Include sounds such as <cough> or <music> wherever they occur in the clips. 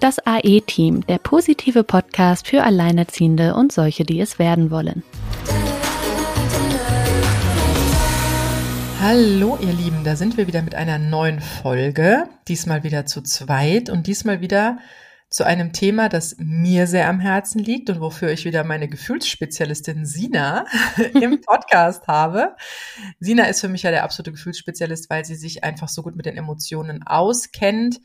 Das AE-Team, der positive Podcast für Alleinerziehende und solche, die es werden wollen. Hallo ihr Lieben, da sind wir wieder mit einer neuen Folge, diesmal wieder zu zweit und diesmal wieder zu einem Thema, das mir sehr am Herzen liegt und wofür ich wieder meine Gefühlsspezialistin Sina <laughs> im Podcast habe. Sina ist für mich ja der absolute Gefühlsspezialist, weil sie sich einfach so gut mit den Emotionen auskennt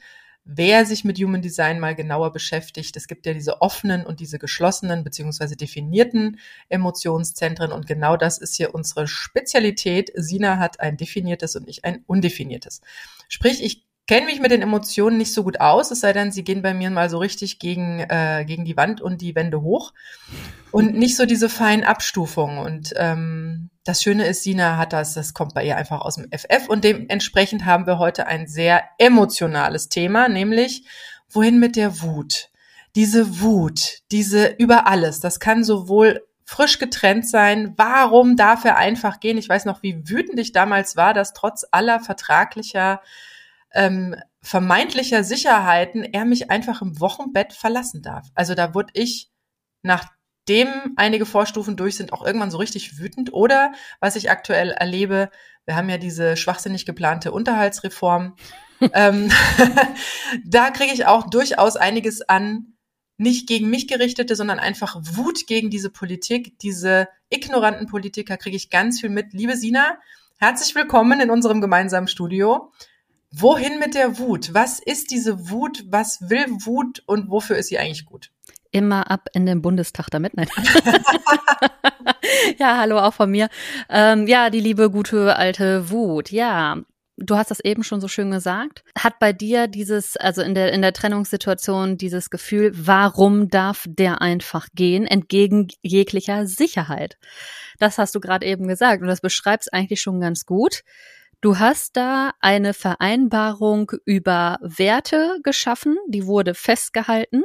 wer sich mit Human Design mal genauer beschäftigt, es gibt ja diese offenen und diese geschlossenen beziehungsweise definierten Emotionszentren und genau das ist hier unsere Spezialität. Sina hat ein definiertes und ich ein undefiniertes. Sprich, ich kenne mich mit den Emotionen nicht so gut aus, es sei denn, sie gehen bei mir mal so richtig gegen, äh, gegen die Wand und die Wände hoch und nicht so diese feinen Abstufungen. Und ähm, das Schöne ist, Sina hat das, das kommt bei ihr einfach aus dem FF und dementsprechend haben wir heute ein sehr emotionales Thema, nämlich wohin mit der Wut? Diese Wut, diese über alles, das kann sowohl frisch getrennt sein. Warum darf er einfach gehen? Ich weiß noch, wie wütend ich damals war, dass trotz aller vertraglicher ähm, vermeintlicher Sicherheiten er mich einfach im Wochenbett verlassen darf. Also da wurde ich, nachdem einige Vorstufen durch sind, auch irgendwann so richtig wütend. Oder was ich aktuell erlebe, wir haben ja diese schwachsinnig geplante Unterhaltsreform. <laughs> ähm, <laughs> da kriege ich auch durchaus einiges an nicht gegen mich gerichtete, sondern einfach Wut gegen diese Politik, diese ignoranten Politiker kriege ich ganz viel mit. Liebe Sina, herzlich willkommen in unserem gemeinsamen Studio. Wohin mit der Wut? Was ist diese Wut? Was will Wut und wofür ist sie eigentlich gut? Immer ab in den Bundestag damit. Nein. <laughs> ja, hallo auch von mir. Ähm, ja, die liebe, gute, alte Wut. Ja, du hast das eben schon so schön gesagt. Hat bei dir dieses, also in der, in der Trennungssituation dieses Gefühl, warum darf der einfach gehen, entgegen jeglicher Sicherheit? Das hast du gerade eben gesagt und das beschreibt es eigentlich schon ganz gut. Du hast da eine Vereinbarung über Werte geschaffen, die wurde festgehalten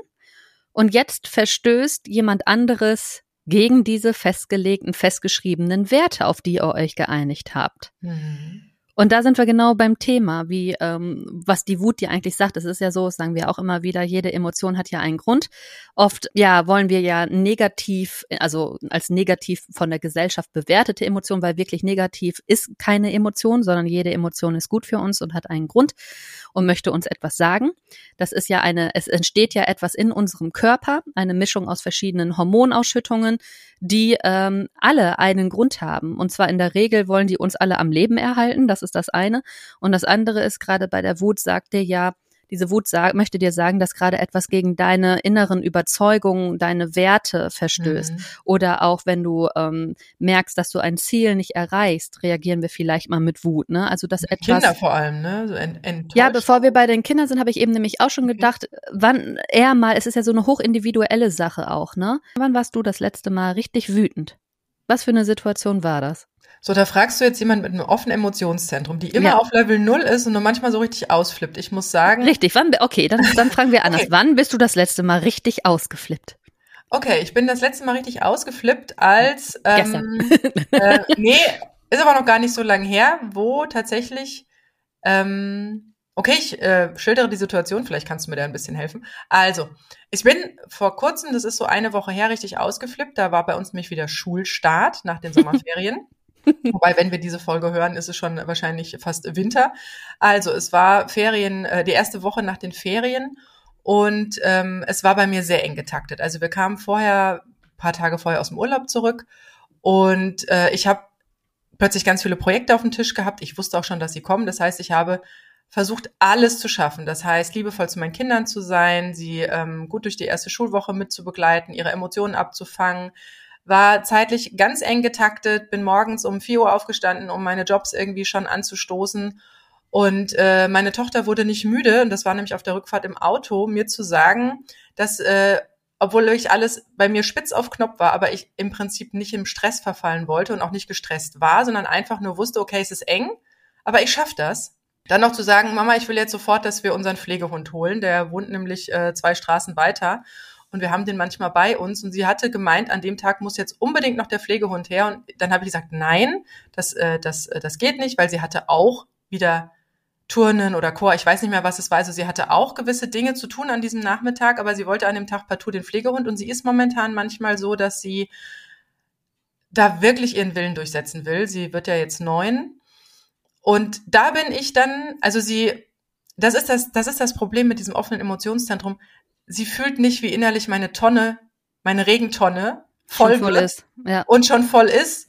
und jetzt verstößt jemand anderes gegen diese festgelegten, festgeschriebenen Werte, auf die ihr euch geeinigt habt. Mhm. Und da sind wir genau beim Thema, wie ähm, was die Wut dir eigentlich sagt. Es ist ja so, sagen wir auch immer wieder, jede Emotion hat ja einen Grund. Oft ja wollen wir ja negativ, also als negativ von der Gesellschaft bewertete Emotion, weil wirklich negativ ist keine Emotion, sondern jede Emotion ist gut für uns und hat einen Grund und möchte uns etwas sagen. Das ist ja eine, es entsteht ja etwas in unserem Körper, eine Mischung aus verschiedenen Hormonausschüttungen, die ähm, alle einen Grund haben. Und zwar in der Regel wollen die uns alle am Leben erhalten. Das ist das eine. Und das andere ist gerade bei der Wut sagt dir ja, diese Wut möchte dir sagen, dass gerade etwas gegen deine inneren Überzeugungen, deine Werte verstößt. Mhm. Oder auch wenn du ähm, merkst, dass du ein Ziel nicht erreichst, reagieren wir vielleicht mal mit Wut. Ne? Also dass etwas. Kinder vor allem, ne? So ent ja, bevor wir bei den Kindern sind, habe ich eben nämlich auch schon gedacht, wann eher mal, es ist ja so eine hochindividuelle Sache auch, ne? Wann warst du das letzte Mal richtig wütend? Was für eine Situation war das? So, da fragst du jetzt jemand mit einem offenen Emotionszentrum, die immer ja. auf Level 0 ist und nur manchmal so richtig ausflippt. Ich muss sagen. Richtig, wann, okay, dann, dann fragen wir anders. Okay. Wann bist du das letzte Mal richtig ausgeflippt? Okay, ich bin das letzte Mal richtig ausgeflippt als, ähm, äh, nee, ist aber noch gar nicht so lange her, wo tatsächlich, ähm, okay, ich äh, schildere die Situation, vielleicht kannst du mir da ein bisschen helfen. Also, ich bin vor kurzem, das ist so eine Woche her, richtig ausgeflippt. Da war bei uns nämlich wieder Schulstart nach den <laughs> Sommerferien. <laughs> Wobei, wenn wir diese Folge hören, ist es schon wahrscheinlich fast Winter. Also es war Ferien, äh, die erste Woche nach den Ferien und ähm, es war bei mir sehr eng getaktet. Also wir kamen vorher, paar Tage vorher aus dem Urlaub zurück und äh, ich habe plötzlich ganz viele Projekte auf dem Tisch gehabt. Ich wusste auch schon, dass sie kommen. Das heißt, ich habe versucht, alles zu schaffen. Das heißt, liebevoll zu meinen Kindern zu sein, sie ähm, gut durch die erste Schulwoche mitzubegleiten, ihre Emotionen abzufangen, war zeitlich ganz eng getaktet, bin morgens um 4 Uhr aufgestanden, um meine Jobs irgendwie schon anzustoßen. Und äh, meine Tochter wurde nicht müde, und das war nämlich auf der Rückfahrt im Auto, mir zu sagen, dass, äh, obwohl ich alles bei mir spitz auf Knopf war, aber ich im Prinzip nicht im Stress verfallen wollte und auch nicht gestresst war, sondern einfach nur wusste, okay, es ist eng, aber ich schaff das. Dann noch zu sagen, Mama, ich will jetzt sofort, dass wir unseren Pflegehund holen. Der wohnt nämlich äh, zwei Straßen weiter und wir haben den manchmal bei uns. Und sie hatte gemeint, an dem Tag muss jetzt unbedingt noch der Pflegehund her. Und dann habe ich gesagt, nein, das, äh, das, äh, das geht nicht, weil sie hatte auch wieder Turnen oder Chor, ich weiß nicht mehr, was es war. Also sie hatte auch gewisse Dinge zu tun an diesem Nachmittag, aber sie wollte an dem Tag partout den Pflegehund und sie ist momentan manchmal so, dass sie da wirklich ihren Willen durchsetzen will. Sie wird ja jetzt neun. Und da bin ich dann, also sie, das ist das, das ist das Problem mit diesem offenen Emotionszentrum. Sie fühlt nicht, wie innerlich meine Tonne, meine Regentonne voll, voll ist. Ja. und schon voll ist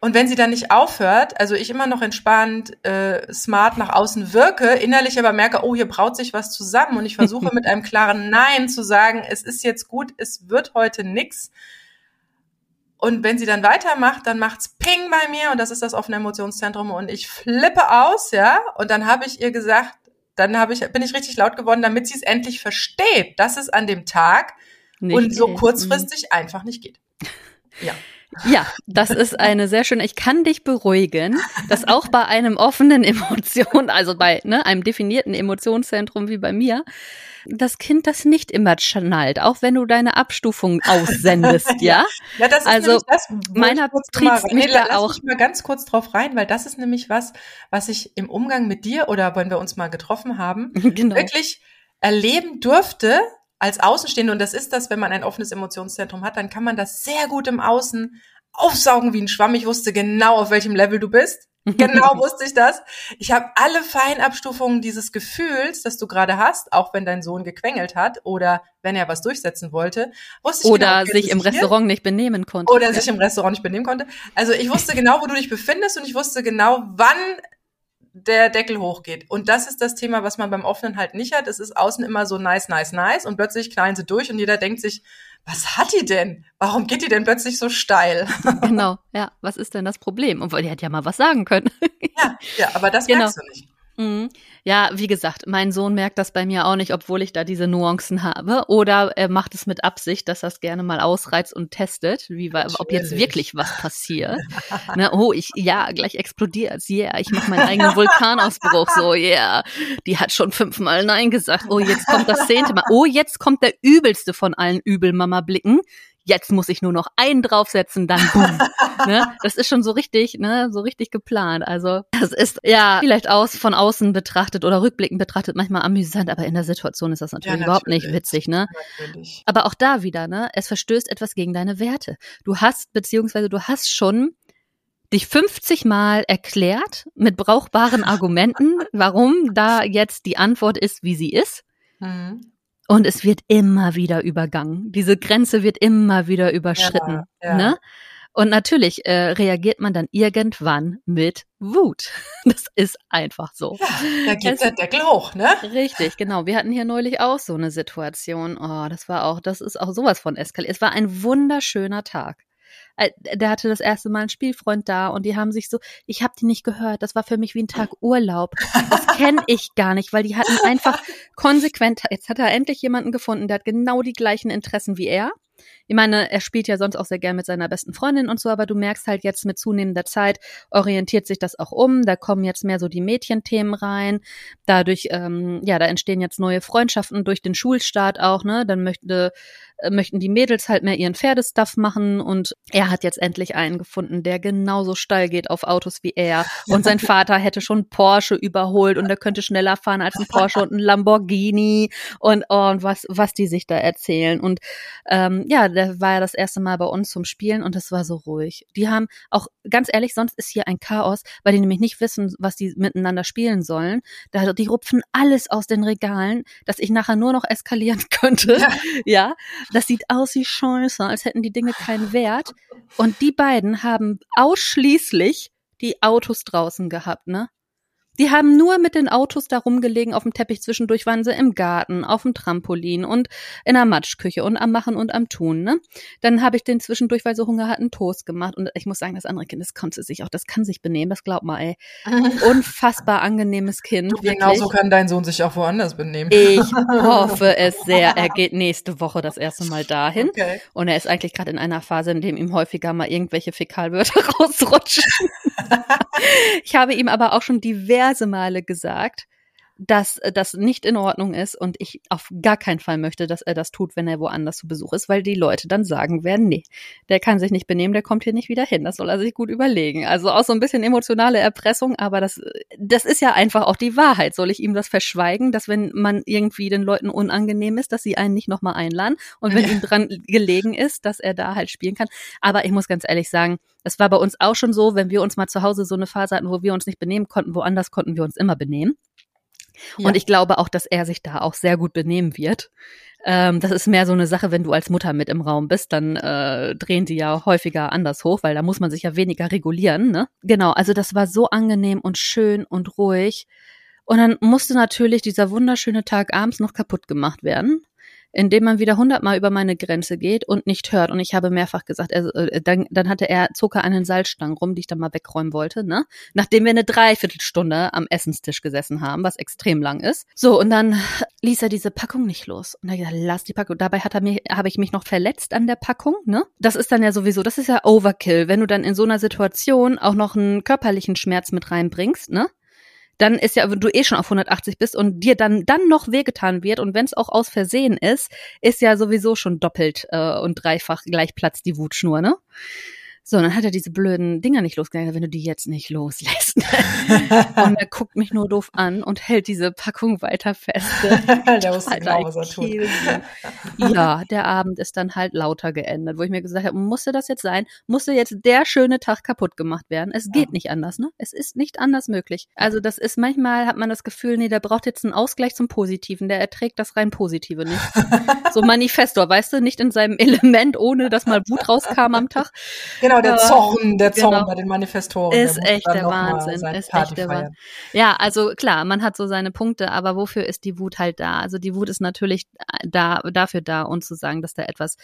und wenn sie dann nicht aufhört, also ich immer noch entspannt, äh, smart nach außen wirke, innerlich aber merke, oh, hier braut sich was zusammen und ich versuche <laughs> mit einem klaren Nein zu sagen, es ist jetzt gut, es wird heute nix. Und wenn sie dann weitermacht, dann macht's Ping bei mir und das ist das offene Emotionszentrum und ich flippe aus, ja. Und dann habe ich ihr gesagt, dann habe ich, bin ich richtig laut geworden, damit sie es endlich versteht, dass es an dem Tag nicht und so kurzfristig einfach nicht geht. Ja. Ja, das ist eine sehr schöne. Ich kann dich beruhigen, dass auch bei einem offenen Emotion, also bei ne, einem definierten Emotionszentrum wie bei mir, das Kind das nicht immer schnallt, auch wenn du deine Abstufung aussendest, <laughs> ja? ja, das ist also das, meiner triebst mich da auch. Ich mal ganz kurz drauf rein, weil das ist nämlich was, was ich im Umgang mit dir oder wenn wir uns mal getroffen haben, <laughs> genau. wirklich erleben durfte, als Außenstehende, und das ist das, wenn man ein offenes Emotionszentrum hat, dann kann man das sehr gut im Außen aufsaugen wie ein Schwamm. Ich wusste genau, auf welchem Level du bist. <laughs> Genau wusste ich das. Ich habe alle Feinabstufungen dieses Gefühls, das du gerade hast, auch wenn dein Sohn gequengelt hat oder wenn er was durchsetzen wollte, wusste ich Oder genau, sich im Restaurant nicht benehmen konnte. Oder ja. sich im Restaurant nicht benehmen konnte. Also ich wusste genau, wo du dich befindest und ich wusste genau, wann der Deckel hochgeht. Und das ist das Thema, was man beim Offenen halt nicht hat. Es ist außen immer so nice, nice, nice und plötzlich knallen sie durch und jeder denkt sich, was hat die denn? Warum geht die denn plötzlich so steil? <laughs> <laughs> Genau, ja, was ist denn das Problem? Und die hätte ja mal was sagen können. Ja, ja aber das genau. merkst du nicht. Mhm. Ja, wie gesagt, mein Sohn merkt das bei mir auch nicht, obwohl ich da diese Nuancen habe. Oder er macht es mit Absicht, dass er es gerne mal ausreizt und testet, wie, ob jetzt wirklich was passiert. <laughs> ne, oh, ich, ja, gleich explodiert Yeah, ich mache meinen eigenen Vulkanausbruch. So, yeah. Die hat schon fünfmal Nein gesagt. Oh, jetzt kommt das zehnte Mal. Oh, jetzt kommt der übelste von allen Übelmama-Blicken jetzt muss ich nur noch einen draufsetzen, dann boom. <laughs> ne? Das ist schon so richtig, ne, so richtig geplant. Also es ist ja vielleicht aus von außen betrachtet oder rückblickend betrachtet manchmal amüsant, aber in der Situation ist das natürlich, ja, natürlich. überhaupt nicht witzig, ne? Natürlich. Aber auch da wieder, ne, es verstößt etwas gegen deine Werte. Du hast beziehungsweise du hast schon dich 50 Mal erklärt mit brauchbaren Argumenten, warum da <laughs> jetzt die Antwort ist, wie sie ist. Mhm. Und es wird immer wieder übergangen. Diese Grenze wird immer wieder überschritten. Ja, ja. Ne? Und natürlich äh, reagiert man dann irgendwann mit Wut. <laughs> Das ist einfach so. Ja, da geht es, der Deckel hoch, ne? Richtig, genau. Wir hatten hier neulich auch so eine Situation. Oh, das war auch, das ist auch sowas von eskaliert. Es war ein wunderschöner Tag. Äh, der hatte das erste Mal einen Spielfreund da und die haben sich so, ich habe die nicht gehört, das war für mich wie ein Tag Urlaub. Das kenne ich gar nicht, weil die hatten einfach konsequent, jetzt hat er endlich jemanden gefunden, der hat genau die gleichen Interessen wie er. Ich meine, er spielt ja sonst auch sehr gern mit seiner besten Freundin und so, aber du merkst halt jetzt mit zunehmender Zeit orientiert sich das auch um. Da kommen jetzt mehr so die Mädchenthemen rein. Dadurch, ähm, ja, da entstehen jetzt neue Freundschaften durch den Schulstart auch, ne? Dann möchte möchten die Mädels halt mehr ihren Pferdestuff machen und er hat jetzt endlich einen gefunden, der genauso steil geht auf Autos wie er und sein <laughs> Vater hätte schon Porsche überholt und er könnte schneller fahren als ein Porsche und ein Lamborghini und, oh, und was, was die sich da erzählen und ähm, ja, der war ja das erste Mal bei uns zum Spielen und es war so ruhig. Die haben auch, ganz ehrlich, sonst ist hier ein Chaos, weil die nämlich nicht wissen, was die miteinander spielen sollen. Da, die rupfen alles aus den Regalen, dass ich nachher nur noch eskalieren <laughs> könnte. Ja. Das sieht aus wie Scheiße, als hätten die Dinge keinen Wert. Und die beiden haben ausschließlich die Autos draußen gehabt, ne? Die haben nur mit den Autos da rumgelegen auf dem Teppich. Zwischendurch waren sie im Garten, auf dem Trampolin und in der Matschküche und am Machen und am Tun. Ne? Dann habe ich den zwischendurch, weil sie Hunger hatten, Toast gemacht. Und ich muss sagen, das andere Kind, das konnte sich auch, das kann sich benehmen, das glaubt mal, ey. <laughs> Unfassbar angenehmes Kind. Du, genauso kann dein Sohn sich auch woanders benehmen. Ich <laughs> hoffe es sehr. Er geht nächste Woche das erste Mal dahin. Okay. Und er ist eigentlich gerade in einer Phase, in dem ihm häufiger mal irgendwelche Fäkalwörter <laughs> rausrutschen. ich habe ihm aber auch schon diverse Male gesagt, dass äh, das nicht in Ordnung ist und ich auf gar keinen Fall möchte, dass er das tut, wenn er woanders zu Besuch ist, weil die Leute dann sagen werden, nee, der kann sich nicht benehmen, der kommt hier nicht wieder hin. Das soll er sich gut überlegen. Also auch so ein bisschen emotionale Erpressung, aber das, das ist ja einfach auch die Wahrheit. Soll ich ihm das verschweigen, dass wenn man irgendwie den Leuten unangenehm ist, dass sie einen nicht nochmal einladen und wenn ihm dran gelegen ist, dass er da halt spielen kann. Aber ich muss ganz ehrlich sagen, es war bei uns auch schon so, wenn wir uns mal zu Hause so eine Phase hatten, wo wir uns nicht benehmen konnten, woanders konnten wir uns immer benehmen. Ja. Und ich glaube auch, dass er sich da auch sehr gut benehmen wird. Ähm, das ist mehr so eine Sache, wenn du als Mutter mit im Raum bist, dann äh, drehen die ja häufiger anders hoch, weil da muss man sich ja weniger regulieren. Ne? Genau, also das war so angenehm und schön und ruhig. Und dann musste natürlich dieser wunderschöne Tag abends noch kaputt gemacht werden indem man wieder hundertmal über meine Grenze geht und nicht hört. Und ich habe mehrfach gesagt, also, äh, dann, dann hatte er Zucker an den Salzstangen rum, die ich dann mal wegräumen wollte, ne? Nachdem wir eine Dreiviertelstunde am Essenstisch gesessen haben, was extrem lang ist. So, und dann ließ er diese Packung nicht los. Und er gesagt, lass die Packung. Dabei hat er mir, habe ich mich noch verletzt an der Packung, ne? Das ist dann ja sowieso, das ist ja Overkill, wenn du dann in so einer Situation auch noch einen körperlichen Schmerz mit reinbringst, ne? Dann ist ja, wenn du eh schon auf 180 bist und dir dann dann noch wehgetan wird und wenn es auch aus Versehen ist, ist ja sowieso schon doppelt äh, und dreifach gleich Platz die Wutschnur, ne? So, dann hat er diese blöden Dinger nicht losgegangen, wenn du die jetzt nicht loslässt. <laughs> und er guckt mich nur doof an und hält diese Packung weiter fest. <laughs> der wusste genau, was er tut. ja, der Abend ist dann halt lauter geendet, wo ich mir gesagt habe, musste das jetzt sein? Musste jetzt der schöne Tag kaputt gemacht werden? Es geht ja. nicht anders, ne? Es ist nicht anders möglich. Also das ist manchmal hat man das Gefühl, nee, der braucht jetzt einen Ausgleich zum Positiven. Der erträgt das rein Positive nicht. so <laughs> Manifestor, weißt du, nicht in seinem Element, ohne dass mal Wut rauskam am Tag. Genau Genau, der Zorn, der Zorn genau. bei den Manifestoren. Ist echt der Wahnsinn. Ist echt der Wahnsinn. Ja, also klar, man hat so seine Punkte, aber wofür ist die Wut halt da? Also die Wut ist natürlich da, dafür da, uns zu sagen, dass da etwas,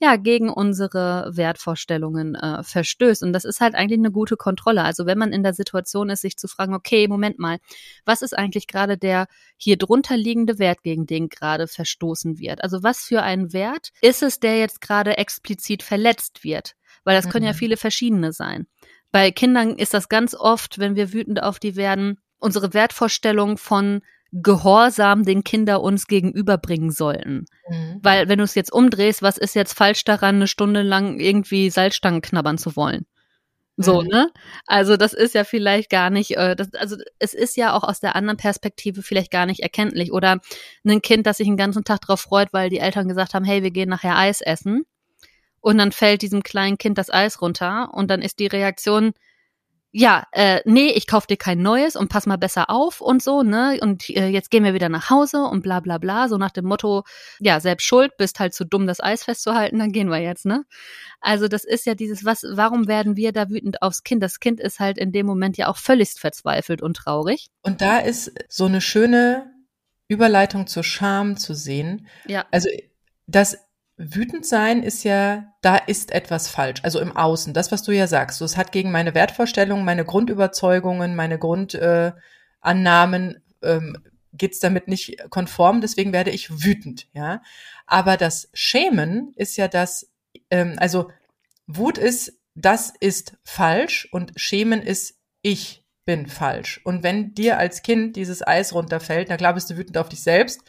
ja, gegen unsere Wertvorstellungen äh, verstößt. Und das ist halt eigentlich eine gute Kontrolle. Also wenn man in der Situation ist, sich zu fragen, okay, Moment mal, was ist eigentlich gerade der hier drunter liegende Wert, gegen den gerade verstoßen wird? Also was für ein Wert ist es, der jetzt gerade explizit verletzt wird? Weil das können ja mhm. viele verschiedene sein. Bei Kindern ist das ganz oft, wenn wir wütend auf die werden, unsere Wertvorstellung von Gehorsam, den Kinder uns gegenüberbringen sollten. Mhm. Weil wenn du es jetzt umdrehst, was ist jetzt falsch daran, eine Stunde lang irgendwie Salzstangen knabbern zu wollen? So, mhm. ne? Also das ist ja vielleicht gar nicht, äh, das, also es ist ja auch aus der anderen Perspektive vielleicht gar nicht erkenntlich. Oder ein Kind, das sich den ganzen Tag drauf freut, weil die Eltern gesagt haben, hey, wir gehen nachher Eis essen und dann fällt diesem kleinen Kind das Eis runter und dann ist die Reaktion, ja, äh, nee, ich kauf dir kein neues und pass mal besser auf und so, ne? Und äh, jetzt gehen wir wieder nach Hause und bla bla bla, so nach dem Motto, ja, selbst schuld, bist halt zu dumm, das Eis festzuhalten, dann gehen wir jetzt, ne? Also das ist ja dieses, was, warum werden wir da wütend aufs Kind? Das Kind ist halt in dem Moment ja auch völligst verzweifelt und traurig. Und da ist so eine schöne Überleitung zur Scham zu sehen. Ja. Also das Wütend sein ist ja, da ist etwas falsch, also im Außen, das, was du ja sagst. So, es hat gegen meine Wertvorstellungen, meine Grundüberzeugungen, meine Grundannahmen, äh, ähm, geht es damit nicht konform, deswegen werde ich wütend, ja. Aber das Schämen ist ja das, ähm, also Wut ist, das ist falsch und Schämen ist, ich bin falsch. Und wenn dir als Kind dieses Eis runterfällt, klar bist du wütend auf dich selbst,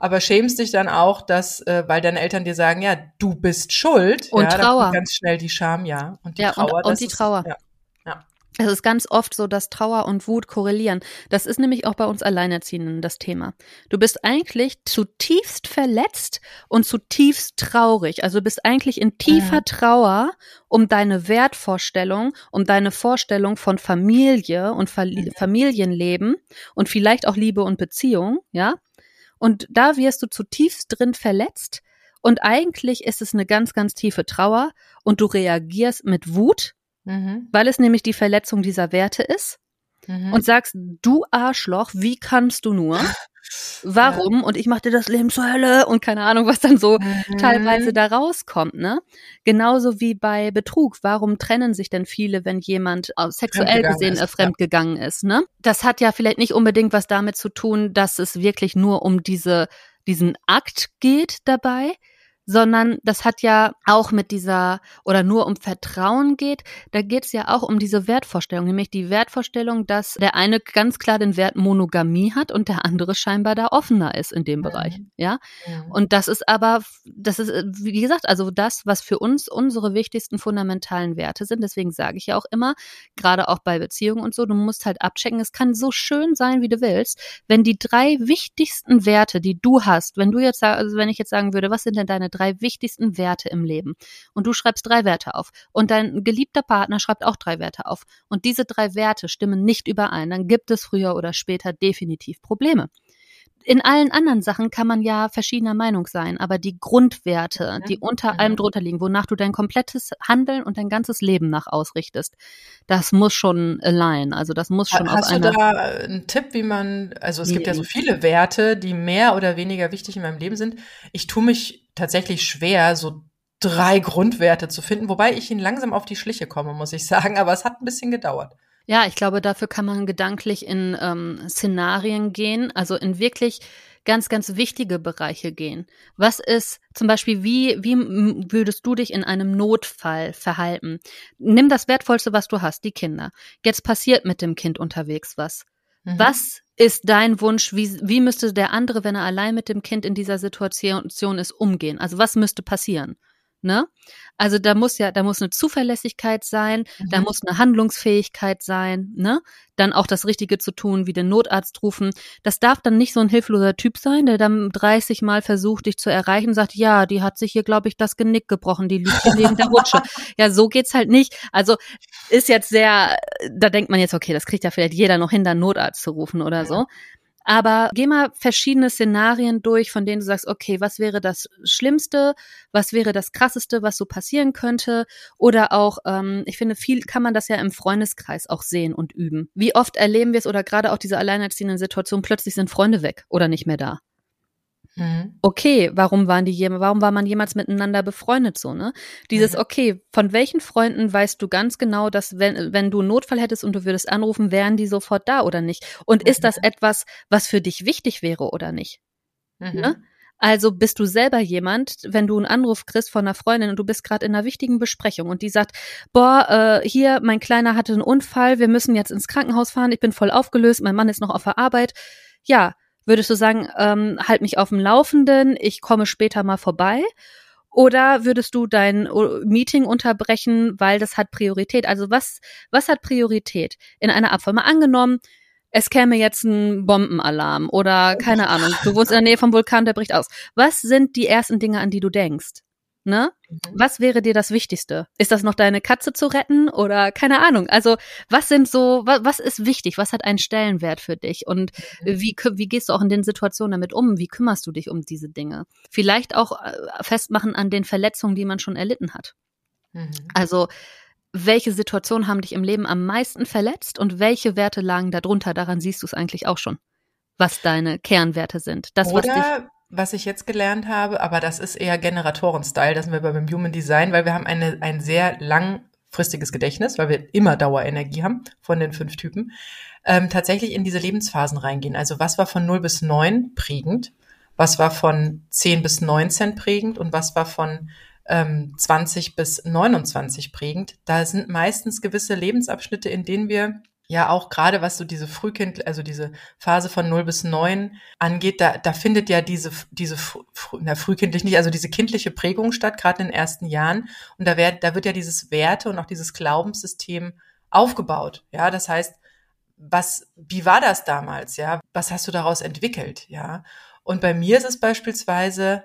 aber schämst dich dann auch, dass, äh, weil deine Eltern dir sagen, ja, du bist schuld. Und ja, Trauer. ganz schnell die Scham, ja. Und die ja, Trauer. Und, und die ist, Trauer. Ja. ja. Es ist ganz oft so, dass Trauer und Wut korrelieren. Das ist nämlich auch bei uns Alleinerziehenden das Thema. Du bist eigentlich zutiefst verletzt und zutiefst traurig. Also bist eigentlich in tiefer ja. Trauer um deine Wertvorstellung, um deine Vorstellung von Familie und Familienleben und vielleicht auch Liebe und Beziehung, ja. Und da wirst du zutiefst drin verletzt. Und eigentlich ist es eine ganz, ganz tiefe Trauer und du reagierst mit Wut, mhm. weil es nämlich die Verletzung dieser Werte ist mhm. und sagst, du Arschloch, wie kannst du nur? Warum? Ja. Und ich mache dir das Leben zur Hölle und keine Ahnung, was dann so mhm. teilweise da rauskommt, ne? Genauso wie bei Betrug. Warum trennen sich denn viele, wenn jemand sexuell gesehen ist, äh, fremdgegangen ja. ist, ne? Das hat ja vielleicht nicht unbedingt was damit zu tun, dass es wirklich nur um diese, diesen Akt geht dabei, sondern das hat ja auch mit dieser oder nur um Vertrauen geht. Da geht es ja auch um diese Wertvorstellung, nämlich die Wertvorstellung, dass der eine ganz klar den Wert Monogamie hat und der andere scheinbar da offener ist in dem. Bereich. Ja. Mhm. Und das ist aber, das ist, wie gesagt, also das, was für uns unsere wichtigsten fundamentalen Werte sind. Deswegen sage ich ja auch immer, gerade auch bei Beziehungen und so, du musst halt abchecken. Es kann so schön sein, wie du willst, wenn die drei wichtigsten Werte, die du hast, wenn du jetzt, also wenn ich jetzt sagen würde, was sind denn deine drei wichtigsten Werte im Leben? Und du schreibst drei Werte auf. Und dein geliebter Partner schreibt auch drei Werte auf. Und diese drei Werte stimmen nicht überein, dann gibt es früher oder später definitiv Probleme in allen anderen Sachen kann man ja verschiedener Meinung sein, aber die Grundwerte, die unter allem drunter liegen, wonach du dein komplettes Handeln und dein ganzes Leben nach ausrichtest, das muss schon align. Also das muss schon Hast auf du da einen Tipp, wie man, also es gibt ja so viele Werte, die mehr oder weniger wichtig in meinem Leben sind. Ich tue mich tatsächlich schwer, so drei Grundwerte zu finden, wobei ich ihnen langsam auf die Schliche komme, muss ich <laughs> sagen, aber es hat ein bisschen gedauert. Ja, ich glaube, dafür kann man gedanklich in ähm, Szenarien gehen, also in wirklich ganz, ganz wichtige Bereiche gehen. Was ist zum Beispiel, wie, wie würdest du dich in einem Notfall verhalten? Nimm das Wertvollste, was du hast, die Kinder. Jetzt passiert mit dem Kind unterwegs was. Mhm. Was ist dein Wunsch? Wie, wie müsste der andere, wenn er allein mit dem Kind in dieser Situation ist, umgehen? Also was müsste passieren? Ne? Also da muss ja, da muss eine Zuverlässigkeit sein, mhm. da muss eine Handlungsfähigkeit sein, ne? Dann auch das Richtige zu tun, wie den Notarzt rufen. Das darf dann nicht so ein hilfloser Typ sein, der dann 30 Mal versucht, dich zu erreichen und sagt, ja, die hat sich hier, glaube ich, das Genick gebrochen, die liegt hier neben der Rutsche. <laughs> Ja, so geht's halt nicht. Also ist jetzt sehr, da denkt man jetzt, okay, das kriegt ja vielleicht jeder noch hin, dann Notarzt zu rufen oder so. Aber geh mal verschiedene Szenarien durch, von denen du sagst, okay, was wäre das Schlimmste, was wäre das Krasseste, was so passieren könnte? Oder auch, ähm, ich finde, viel kann man das ja im Freundeskreis auch sehen und üben. Wie oft erleben wir es oder gerade auch diese alleinerziehenden Situationen, plötzlich sind Freunde weg oder nicht mehr da. Mhm. Okay, warum waren die warum war man jemals miteinander befreundet so, ne? Dieses, mhm. okay, von welchen Freunden weißt du ganz genau, dass wenn, wenn du einen Notfall hättest und du würdest anrufen, wären die sofort da oder nicht? Und ist das mhm. etwas, was für dich wichtig wäre oder nicht? Ne? Also bist du selber jemand, wenn du einen Anruf kriegst von einer Freundin und du bist gerade in einer wichtigen Besprechung und die sagt, boah, äh, hier, mein Kleiner hatte einen Unfall, wir müssen jetzt ins Krankenhaus fahren, ich bin voll aufgelöst, mein Mann ist noch auf der Arbeit. Ja, Würdest du sagen, ähm, halt mich auf dem Laufenden, ich komme später mal vorbei? Oder würdest du dein äh, Meeting unterbrechen, weil das hat Priorität? Also was, was hat Priorität in einer Abfall? Mal angenommen, es käme jetzt ein Bombenalarm oder keine Ahnung, du wohnst in der Nähe vom Vulkan, der bricht aus. Was sind die ersten Dinge, an die du denkst? Ne? Mhm. Was wäre dir das Wichtigste? Ist das noch deine Katze zu retten oder keine Ahnung? Also was sind so, was, was ist wichtig? Was hat einen Stellenwert für dich? Und mhm. wie, wie gehst du auch in den Situationen damit um? Wie kümmerst du dich um diese Dinge? Vielleicht auch äh, festmachen an den Verletzungen, die man schon erlitten hat. Mhm. Also welche Situationen haben dich im Leben am meisten verletzt und welche Werte lagen darunter? Daran siehst du es eigentlich auch schon, was deine Kernwerte sind. Das, Oder was dich was ich jetzt gelernt habe, aber das ist eher Generatoren-Style, das sind wir beim Human Design, weil wir haben eine, ein sehr langfristiges Gedächtnis, weil wir immer Dauerenergie haben von den fünf Typen, ähm, tatsächlich in diese Lebensphasen reingehen. Also was war von 0 bis 9 prägend, was war von 10 bis 19 prägend und was war von ähm, 20 bis 29 prägend. Da sind meistens gewisse Lebensabschnitte, in denen wir ja auch gerade was so diese Frühkind, also diese Phase von 0 bis 9 angeht, da, da findet ja diese, diese na, frühkindlich nicht, also diese kindliche Prägung statt, gerade in den ersten Jahren. Und da, wird da wird ja dieses Werte und auch dieses Glaubenssystem aufgebaut. Ja, das heißt, was, wie war das damals? Ja, was hast du daraus entwickelt? Ja, und bei mir ist es beispielsweise,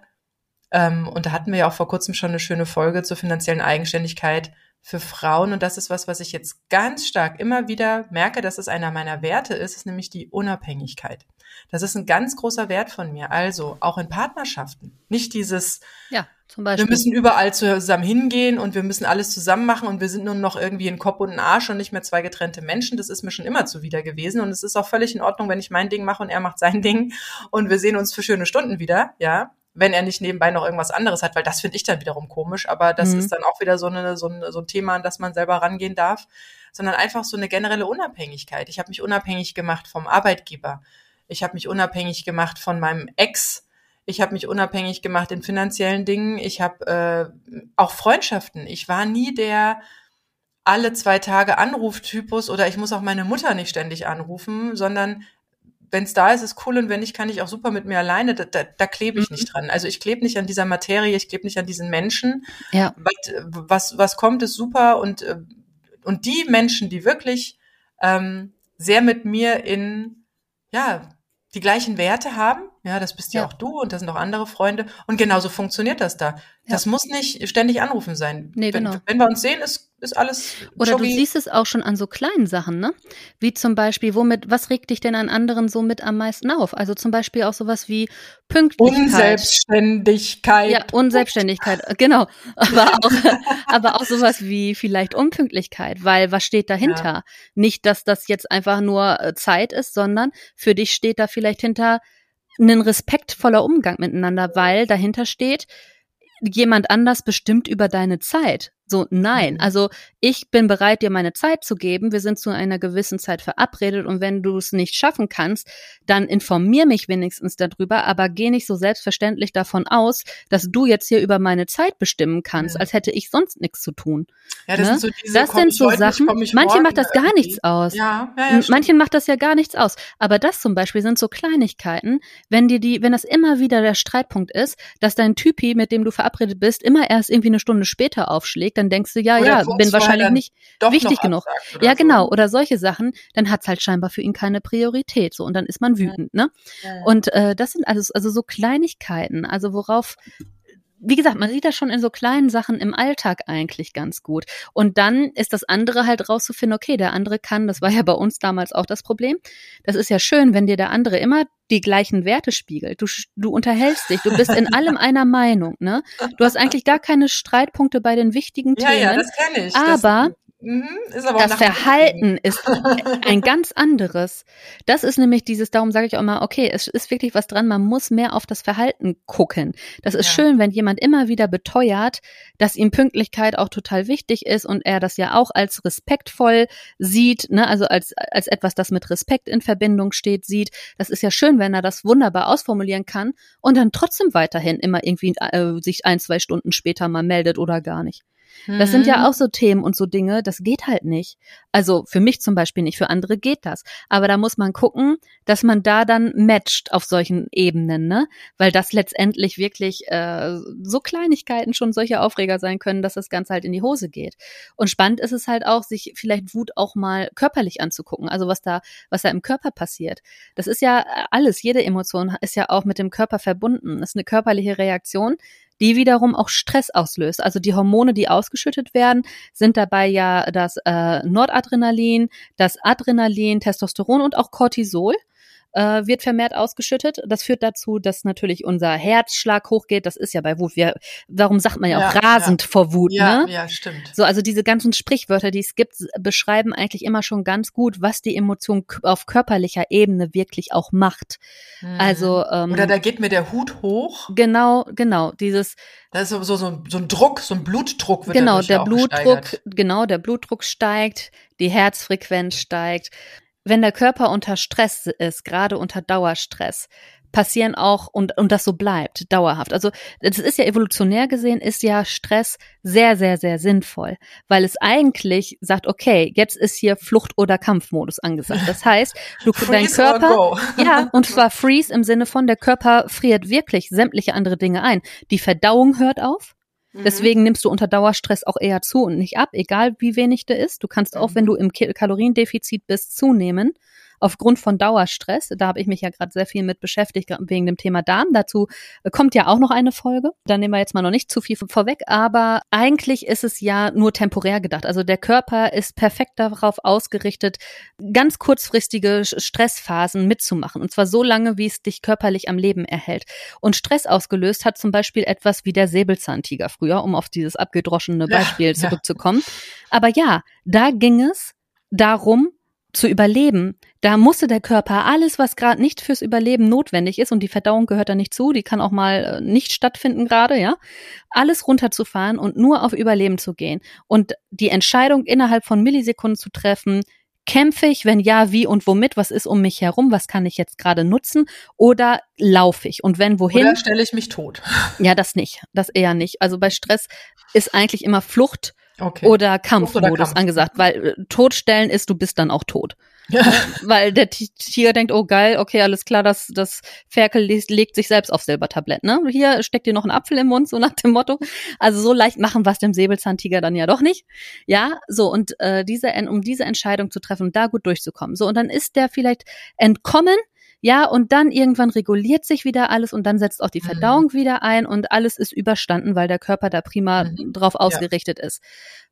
ähm, und da hatten wir ja auch vor kurzem schon eine schöne Folge zur finanziellen Eigenständigkeit, für Frauen, und das ist was, was ich jetzt ganz stark immer wieder merke, dass es einer meiner Werte ist, ist nämlich die Unabhängigkeit. Das ist ein ganz großer Wert von mir. Also auch in Partnerschaften. Nicht dieses, ja, zum Beispiel. wir müssen überall zusammen hingehen und wir müssen alles zusammen machen und wir sind nur noch irgendwie ein Kopf und ein Arsch und nicht mehr zwei getrennte Menschen. Das ist mir schon immer zuwider gewesen. Und es ist auch völlig in Ordnung, wenn ich mein Ding mache und er macht sein <laughs> Ding und wir sehen uns für schöne Stunden wieder, ja wenn er nicht nebenbei noch irgendwas anderes hat, weil das finde ich dann wiederum komisch, aber das mhm. ist dann auch wieder so, eine, so, ein, so ein Thema, an das man selber rangehen darf, sondern einfach so eine generelle Unabhängigkeit. Ich habe mich unabhängig gemacht vom Arbeitgeber. Ich habe mich unabhängig gemacht von meinem Ex. ich habe mich unabhängig gemacht in finanziellen Dingen, ich habe äh, auch Freundschaften. Ich war nie der alle zwei Tage Anruftypus oder ich muss auch meine Mutter nicht ständig anrufen, sondern wenn es da ist, ist cool und wenn nicht, kann ich auch super mit mir alleine. Da, da, da klebe ich mhm. nicht dran. Also ich klebe nicht an dieser Materie, ich klebe nicht an diesen Menschen. Ja. Was, was kommt, ist super und, äh, und die Menschen, die wirklich ähm, sehr mit mir in, ja, die gleichen Werte haben, ja, das bist ja, ja auch du und das sind auch andere Freunde. Und genauso funktioniert das da. Das muss nicht ständig anrufen sein. Nee, wenn, genau. wenn wir uns sehen, ist, ist alles. Oder joggy. du siehst es auch schon an so kleinen Sachen, ne? Wie zum Beispiel, womit, was regt dich denn an anderen so mit am meisten auf? Also zum Beispiel auch sowas wie Pünktlichkeit. Unselbstständigkeit. Ja, Unselbstständigkeit, genau. <laughs> Aber auch, aber auch sowas wie vielleicht Unpünktlichkeit, weil was steht dahinter? Ja. Nicht, dass das jetzt einfach nur äh, Zeit ist, sondern für dich steht da vielleicht hinter ein respektvoller Umgang miteinander, weil dahinter steht, jemand anders bestimmt über deine Zeit. So, nein. Mhm. Also ich bin bereit, dir meine Zeit zu geben. Wir sind zu einer gewissen Zeit verabredet und wenn du es nicht schaffen kannst, dann informier mich wenigstens darüber, aber geh nicht so selbstverständlich davon aus, dass du jetzt hier über meine Zeit bestimmen kannst, ja. als hätte ich sonst nichts zu tun. Ja, das ne? sind so diese, das sind so Sachen. Manche macht das gar nichts aus. Ja, ja, ja Manchen macht das ja gar nichts aus. Aber das zum Beispiel sind so Kleinigkeiten, wenn dir die, wenn das immer wieder der Streitpunkt ist, dass dein Typi, mit dem du verabredet bist, immer erst irgendwie eine Stunde später aufschlägt, dann denkst du, ja, oder ja, bin wahrscheinlich nicht wichtig genug. Ja, so. genau. Oder solche Sachen, dann hat's halt scheinbar für ihn keine Priorität. So, und dann ist man wütend, ne? Ja, Und äh, das sind also, also so Kleinigkeiten, also worauf wie gesagt, man sieht das schon in so kleinen Sachen im Alltag eigentlich ganz gut. Und dann ist das andere halt rauszufinden, okay, der andere kann, das war ja bei uns damals auch das Problem. Das ist ja schön, wenn dir der andere immer die gleichen Werte spiegelt. Du, du unterhältst dich, du bist in allem einer Meinung, ne? Du hast eigentlich gar keine Streitpunkte bei den wichtigen Themen. Ja, ja, das kenne ich. Aber das Mhm, das Verhalten ist ein ganz anderes. Das ist nämlich dieses, darum sage ich auch immer, okay, es ist wirklich was dran, man muss mehr auf das Verhalten gucken. Das ist ja. schön, wenn jemand immer wieder beteuert, dass ihm Pünktlichkeit auch total wichtig ist und er das ja auch als respektvoll sieht, ne, also als, als etwas, das mit Respekt in Verbindung steht, sieht. Das ist ja schön, wenn er das wunderbar ausformulieren kann und dann trotzdem weiterhin immer irgendwie äh, sich ein, zwei Stunden später mal meldet oder gar nicht. Das sind ja mhm. auch so Themen und so Dinge, das geht halt nicht. Also für mich zum Beispiel nicht, für andere geht das. Aber da muss man gucken, dass man da dann matcht auf solchen Ebenen, ne? Weil das letztendlich wirklich äh, so Kleinigkeiten schon solche Aufreger sein können, dass das Ganze halt in die Hose geht. Und spannend ist es halt auch, sich vielleicht Wut auch mal körperlich anzugucken, also was da, was da im Körper passiert. Das ist ja alles, jede Emotion ist ja auch mit dem Körper verbunden. Das ist eine körperliche Reaktion, die wiederum auch Stress auslöst. Also die Hormone, die ausgeschüttet werden, sind dabei ja das äh, Nordadrenalin, das Adrenalin, Testosteron und auch Cortisol äh, wird vermehrt ausgeschüttet. Das führt dazu, dass natürlich unser Herzschlag hochgeht. Das ist ja bei Wut. Wir, darum sagt man ja auch ja, rasend ja. vor Wut. Ja, ne? ja, stimmt. So, also diese ganzen Sprichwörter, die es gibt, beschreiben eigentlich immer schon ganz gut, was die Emotion auf körperlicher Ebene wirklich auch macht. Mhm. Also ähm, oder da geht mir der Hut hoch. Genau, genau. Dieses da ist so, so, so ein Druck, so ein Blutdruck wird Genau, der Blutdruck, gesteigert. genau, der Blutdruck steigt, die Herzfrequenz steigt wenn der Körper unter Stress ist, gerade unter Dauerstress, passieren auch und, und das so bleibt, dauerhaft. Also das ist ja evolutionär gesehen, ist ja Stress sehr, sehr, sehr sinnvoll, weil es eigentlich sagt, okay, jetzt ist hier Flucht- oder Kampfmodus angesagt. Das heißt, du <laughs> dein Körper, <laughs> ja, und zwar freeze im Sinne von, der Körper friert wirklich sämtliche andere Dinge ein. Die Verdauung hört auf, Mhm. Deswegen nimmst du unter Dauerstress auch eher zu und nicht ab, egal wie wenig der ist. Du kannst auch, wenn mhm. du im Kaloriendefizit bist, zunehmen aufgrund von Dauerstress. Da habe ich mich ja gerade sehr viel mit beschäftigt, wegen dem Thema Darm. Dazu äh, kommt ja auch noch eine Folge. Da nehmen wir jetzt mal noch nicht zu viel vorweg, aber eigentlich ist es ja nur temporär gedacht. Also der Körper ist perfekt darauf ausgerichtet, ganz kurzfristige Stressphasen mitzumachen. Und zwar so lange, wie es dich körperlich am Leben erhält. Und Stress ausgelöst hat zum Beispiel etwas wie der Säbelzahntiger früher, um auf dieses abgedroschene Beispiel ja, zurückzukommen. Ja. Aber ja, da ging es darum, zu überleben, da musste der Körper alles, was gerade nicht fürs Überleben notwendig ist, und die Verdauung gehört da nicht zu, die kann auch mal äh, nicht stattfinden gerade, ja, alles runterzufahren und nur auf Überleben zu gehen. Und die Entscheidung innerhalb von Millisekunden zu treffen, Kämpfe ich? Wenn ja, wie und womit? Was ist um mich herum? Was kann ich jetzt gerade nutzen? Oder laufe ich? Und wenn wohin? Oder stelle ich mich tot? Ja, das nicht. Das eher nicht. Also bei Stress ist eigentlich immer Flucht okay. oder Kampfmodus Kampf. angesagt, weil äh, Todstellen ist, du bist dann auch tot. <laughs> Weil der Tiger denkt, oh geil, okay, alles klar, das, das Ferkel legt sich selbst auf Silbertablett. Ne? Hier steckt dir noch ein Apfel im Mund, so nach dem Motto. Also so leicht machen was dem Säbelzahntiger dann ja doch nicht. Ja, so und äh, diese, um diese Entscheidung zu treffen und da gut durchzukommen. So und dann ist der vielleicht entkommen, ja, und dann irgendwann reguliert sich wieder alles und dann setzt auch die mhm. Verdauung mhm. wieder ein und alles ist überstanden, weil der Körper da prima mhm. drauf ausgerichtet ja. ist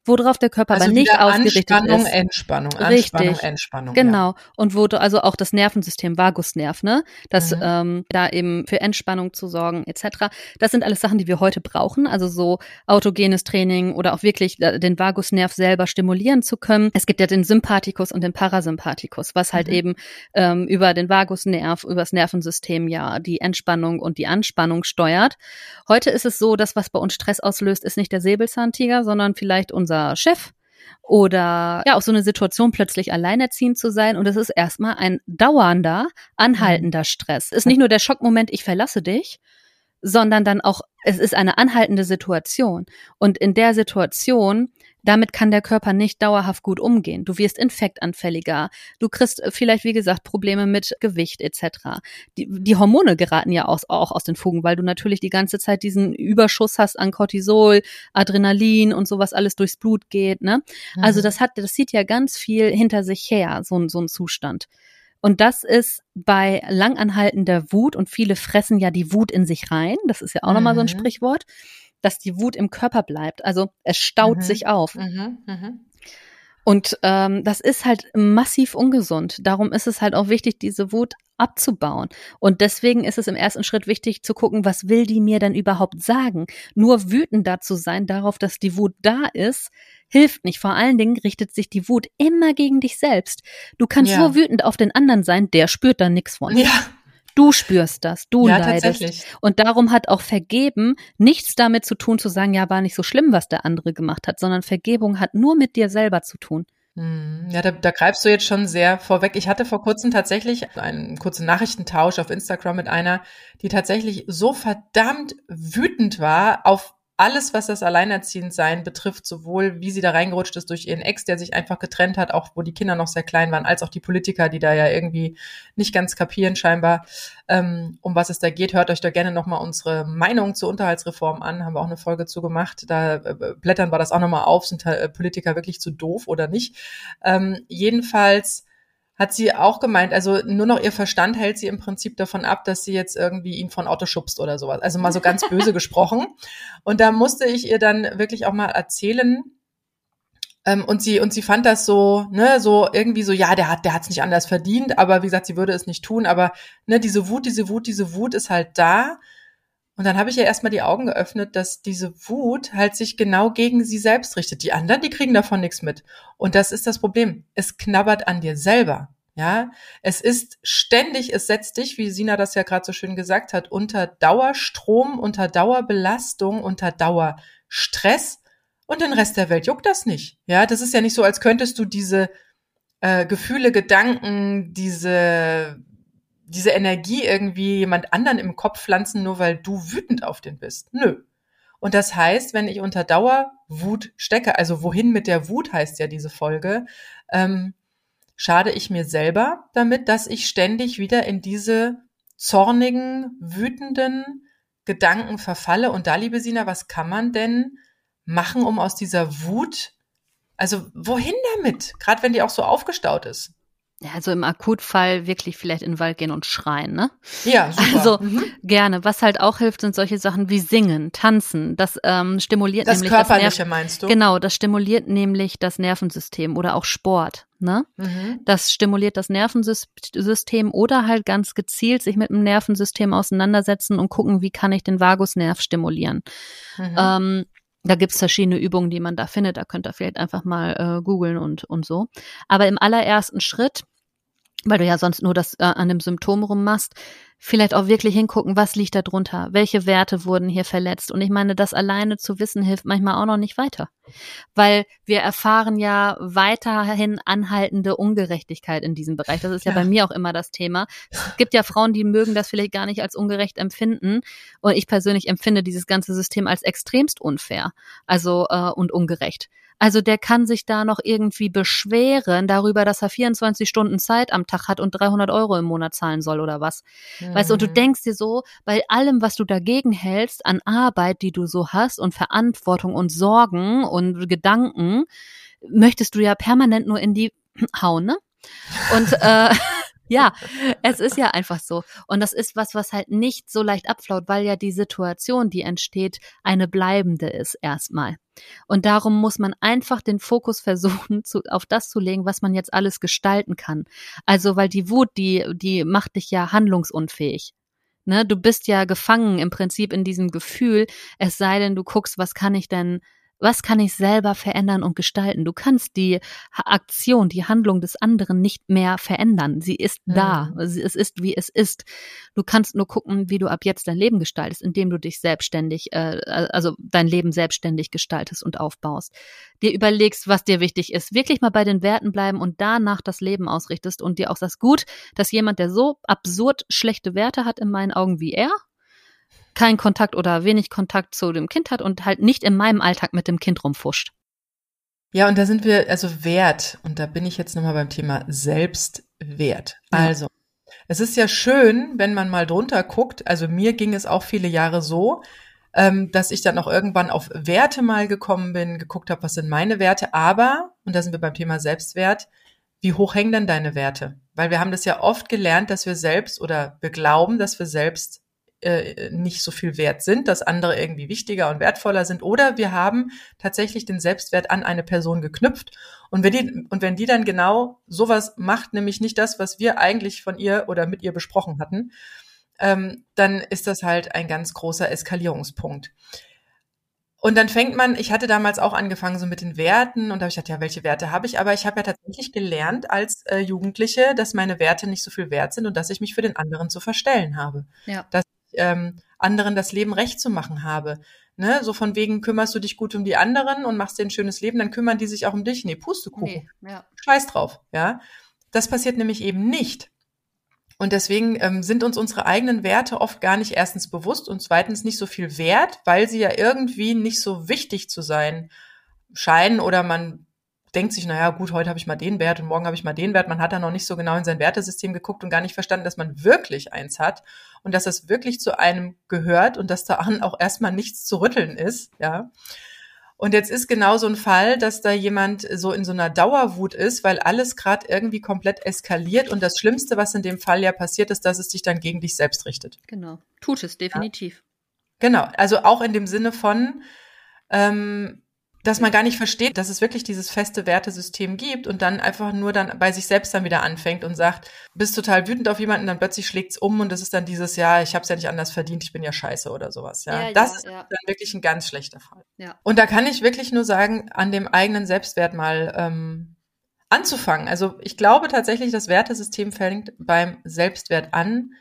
worauf der Körper also aber nicht ausgerichtet Anspannung, ist. Entspannung, Anspannung, Richtig. Entspannung. Genau. Ja. Und wo also auch das Nervensystem, Vagusnerv, ne, das mhm. ähm, da eben für Entspannung zu sorgen, etc. Das sind alles Sachen, die wir heute brauchen. Also so autogenes Training oder auch wirklich äh, den Vagusnerv selber stimulieren zu können. Es gibt ja den Sympathikus und den Parasympathikus, was halt mhm. eben ähm, über den Vagusnerv, über das Nervensystem ja die Entspannung und die Anspannung steuert. Heute ist es so, dass was bei uns Stress auslöst, ist nicht der Säbelzahntiger, sondern vielleicht unser unser Chef oder ja, auch so eine Situation plötzlich alleinerziehend zu sein. Und es ist erstmal ein dauernder, anhaltender mhm. Stress. Es ist nicht nur der Schockmoment, ich verlasse dich, sondern dann auch, es ist eine anhaltende Situation. Und in der Situation damit kann der Körper nicht dauerhaft gut umgehen. Du wirst infektanfälliger. Du kriegst äh, vielleicht, wie gesagt, Probleme mit Gewicht etc. Die, die Hormone geraten ja aus, auch aus den Fugen, weil du natürlich die ganze Zeit diesen Überschuss hast an Cortisol, Adrenalin und sowas alles durchs Blut geht. Ne? Also mhm. Also das hat, das zieht ja ganz viel hinter sich her, so, so ein Zustand. Und das ist bei langanhaltender Wut und viele fressen ja die Wut in sich rein. Das ist ja auch mhm. nochmal so ein mhm. Sprichwort dass die Wut im Körper bleibt. Also es staut mhm. sich auf. Mhm. Mhm. Und ähm, das ist halt massiv ungesund. Darum ist es halt auch wichtig, diese Wut abzubauen. Und deswegen ist es im ersten Schritt wichtig zu gucken, was will die mir denn überhaupt sagen? Nur wütend dazu sein darauf, dass die Wut da ist, hilft nicht. Vor allen Dingen richtet sich die Wut immer gegen dich selbst. Du kannst ja. so wütend auf den anderen sein, der spürt da nichts von. Ja. Du spürst das, du ja, leidest. Und darum hat auch Vergeben nichts damit zu tun, zu sagen, ja, war nicht so schlimm, was der andere gemacht hat, sondern Vergebung hat nur mit dir selber zu tun. Hm, ja, da, da greifst du jetzt schon sehr vorweg. Ich hatte vor kurzem tatsächlich einen kurzen Nachrichtentausch auf Instagram mit einer, die tatsächlich so verdammt wütend war auf alles, was das Alleinerziehendsein betrifft, sowohl wie sie da reingerutscht ist durch ihren Ex, der sich einfach getrennt hat, auch wo die Kinder noch sehr klein waren, als auch die Politiker, die da ja irgendwie nicht ganz kapieren scheinbar, ähm, um was es da geht. Hört euch da gerne nochmal unsere Meinung zur Unterhaltsreform an, haben wir auch eine Folge zu gemacht. Da äh, blättern wir das auch nochmal auf, sind äh, Politiker wirklich zu doof oder nicht. Ähm, jedenfalls hat sie auch gemeint, also nur noch ihr Verstand hält sie im Prinzip davon ab, dass sie jetzt irgendwie ihn von Auto schubst oder sowas. Also mal so ganz <laughs> böse gesprochen. Und da musste ich ihr dann wirklich auch mal erzählen, ähm, und sie und sie fand das so, ne, so irgendwie so, ja, der hat, der hat's nicht anders verdient, aber wie gesagt, sie würde es nicht tun. Aber ne, diese Wut, diese Wut, diese Wut ist halt da. Und dann habe ich ja erstmal die Augen geöffnet, dass diese Wut halt sich genau gegen sie selbst richtet. Die anderen, die kriegen davon nichts mit. Und das ist das Problem. Es knabbert an dir selber. Ja, es ist ständig, es setzt dich, wie Sina das ja gerade so schön gesagt hat, unter Dauerstrom, unter Dauerbelastung, unter Dauerstress und den Rest der Welt juckt das nicht. Ja, das ist ja nicht so, als könntest du diese äh, Gefühle, Gedanken, diese diese Energie irgendwie jemand anderen im Kopf pflanzen, nur weil du wütend auf den bist. Nö. Und das heißt, wenn ich unter Dauerwut stecke, also wohin mit der Wut heißt ja diese Folge, ähm, schade ich mir selber damit, dass ich ständig wieder in diese zornigen, wütenden Gedanken verfalle. Und da, liebe Sina, was kann man denn machen, um aus dieser Wut, also wohin damit? Gerade wenn die auch so aufgestaut ist. Also im Akutfall wirklich vielleicht in den Wald gehen und schreien, ne? Ja, super. Also mhm. gerne. Was halt auch hilft, sind solche Sachen wie Singen, Tanzen. Das ähm, stimuliert das nämlich Körperliche, das Nerv meinst du? Genau, das stimuliert nämlich das Nervensystem oder auch Sport. Ne? Mhm. Das stimuliert das Nervensystem oder halt ganz gezielt sich mit dem Nervensystem auseinandersetzen und gucken, wie kann ich den Vagusnerv stimulieren. Mhm. Ähm, da gibt's verschiedene Übungen, die man da findet. Da könnt ihr vielleicht einfach mal äh, googeln und, und so. Aber im allerersten Schritt weil du ja sonst nur das äh, an dem Symptom rummachst, vielleicht auch wirklich hingucken, was liegt da drunter, welche Werte wurden hier verletzt. Und ich meine, das alleine zu wissen hilft manchmal auch noch nicht weiter, weil wir erfahren ja weiterhin anhaltende Ungerechtigkeit in diesem Bereich. Das ist ja, ja bei mir auch immer das Thema. Es gibt ja Frauen, die mögen das vielleicht gar nicht als ungerecht empfinden. Und ich persönlich empfinde dieses ganze System als extremst unfair, also äh, und ungerecht. Also der kann sich da noch irgendwie beschweren darüber, dass er 24 Stunden Zeit am Tag hat und 300 Euro im Monat zahlen soll oder was. Mhm. Weißt du, und du mhm. denkst dir so, bei allem, was du dagegen hältst an Arbeit, die du so hast und Verantwortung und Sorgen und Gedanken, möchtest du ja permanent nur in die <clears throat> hauen, ne? Und äh, <laughs> Ja, es ist ja einfach so. Und das ist was, was halt nicht so leicht abflaut, weil ja die Situation, die entsteht, eine bleibende ist erstmal. Und darum muss man einfach den Fokus versuchen, zu, auf das zu legen, was man jetzt alles gestalten kann. Also, weil die Wut, die, die macht dich ja handlungsunfähig. Ne, du bist ja gefangen im Prinzip in diesem Gefühl, es sei denn, du guckst, was kann ich denn was kann ich selber verändern und gestalten? Du kannst die Aktion, die Handlung des anderen nicht mehr verändern. Sie ist mhm. da. Es ist, wie es ist. Du kannst nur gucken, wie du ab jetzt dein Leben gestaltest, indem du dich selbstständig, äh, also dein Leben selbstständig gestaltest und aufbaust. Dir überlegst, was dir wichtig ist. Wirklich mal bei den Werten bleiben und danach das Leben ausrichtest und dir auch sagst, gut, dass jemand, der so absurd schlechte Werte hat in meinen Augen wie er, keinen Kontakt oder wenig Kontakt zu dem Kind hat und halt nicht in meinem Alltag mit dem Kind rumfuscht. Ja, und da sind wir, also Wert, und da bin ich jetzt nochmal beim Thema Selbstwert. Ja. Also, es ist ja schön, wenn man mal drunter guckt, also mir ging es auch viele Jahre so, ähm, dass ich dann auch irgendwann auf Werte mal gekommen bin, geguckt habe, was sind meine Werte, aber, und da sind wir beim Thema Selbstwert, wie hoch hängen denn deine Werte? Weil wir haben das ja oft gelernt, dass wir selbst oder wir glauben, dass wir selbst äh, nicht so viel wert sind, dass andere irgendwie wichtiger und wertvoller sind. Oder wir haben tatsächlich den Selbstwert an eine Person geknüpft. Und wenn die, und wenn die dann genau sowas macht, nämlich nicht das, was wir eigentlich von ihr oder mit ihr besprochen hatten, ähm, dann ist das halt ein ganz großer Eskalierungspunkt. Und dann fängt man, ich hatte damals auch angefangen so mit den Werten und da habe ich gedacht, ja, welche Werte habe ich? Aber ich habe ja tatsächlich gelernt als äh, Jugendliche, dass meine Werte nicht so viel wert sind und dass ich mich für den anderen zu verstellen habe. Ja. Dass ähm, anderen das Leben recht zu machen habe. Ne? So von wegen kümmerst du dich gut um die anderen und machst dir ein schönes Leben, dann kümmern die sich auch um dich. Nee, Pustekuchen. Nee, ja. Scheiß drauf, ja. Das passiert nämlich eben nicht. Und deswegen ähm, sind uns unsere eigenen Werte oft gar nicht erstens bewusst und zweitens nicht so viel wert, weil sie ja irgendwie nicht so wichtig zu sein scheinen oder man denkt sich, naja, gut, heute habe ich mal den Wert und morgen habe ich mal den Wert. Man hat da noch nicht so genau in sein Wertesystem geguckt und gar nicht verstanden, dass man wirklich eins hat und dass es wirklich zu einem gehört und dass da auch erstmal nichts zu rütteln ist, ja. Und jetzt ist genau so ein Fall, dass da jemand so in so einer Dauerwut ist, weil alles gerade irgendwie komplett eskaliert und das Schlimmste, was in dem Fall ja passiert, ist, dass es sich dann gegen dich selbst richtet. Genau, tut es definitiv. Ja. Genau, also auch in dem Sinne von, ähm, dass man gar nicht versteht, dass es wirklich dieses feste Wertesystem gibt und dann einfach nur dann bei sich selbst dann wieder anfängt und sagt, bist total wütend auf jemanden, dann plötzlich schlägt's um und das ist dann dieses, ja, ich habe es ja nicht anders verdient, ich bin ja scheiße oder sowas. Ja, ja das ja, ist ja. dann wirklich ein ganz schlechter Fall. Ja. Und da kann ich wirklich nur sagen, an dem eigenen Selbstwert mal ähm, anzufangen. Also ich glaube tatsächlich, das Wertesystem fängt beim Selbstwert an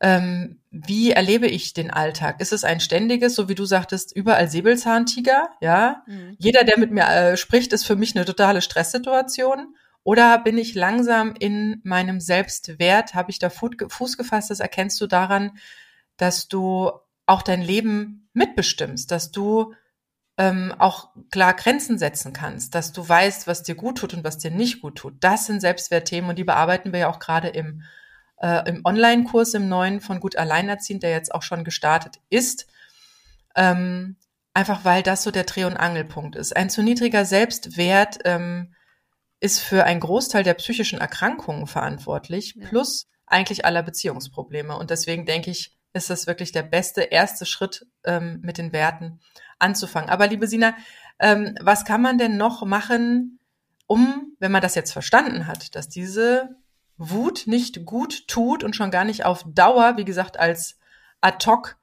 ähm, wie erlebe ich den Alltag? Ist es ein ständiges, so wie du sagtest, überall Säbelzahntiger? Ja, mhm. jeder, der mit mir äh, spricht, ist für mich eine totale Stresssituation. Oder bin ich langsam in meinem Selbstwert? Habe ich da Fuß gefasst? Das erkennst du daran, dass du auch dein Leben mitbestimmst, dass du ähm, auch klar Grenzen setzen kannst, dass du weißt, was dir gut tut und was dir nicht gut tut. Das sind Selbstwertthemen und die bearbeiten wir ja auch gerade im äh, im Online-Kurs im neuen von Gut Alleinerziehend, der jetzt auch schon gestartet ist. Ähm, einfach weil das so der Dreh- und Angelpunkt ist. Ein zu niedriger Selbstwert ähm, ist für einen Großteil der psychischen Erkrankungen verantwortlich, ja. plus eigentlich aller Beziehungsprobleme. Und deswegen denke ich, ist das wirklich der beste erste Schritt, ähm, mit den Werten anzufangen. Aber liebe Sina, ähm, was kann man denn noch machen, um, wenn man das jetzt verstanden hat, dass diese Wut nicht gut tut und schon gar nicht auf Dauer, wie gesagt, als ad hoc.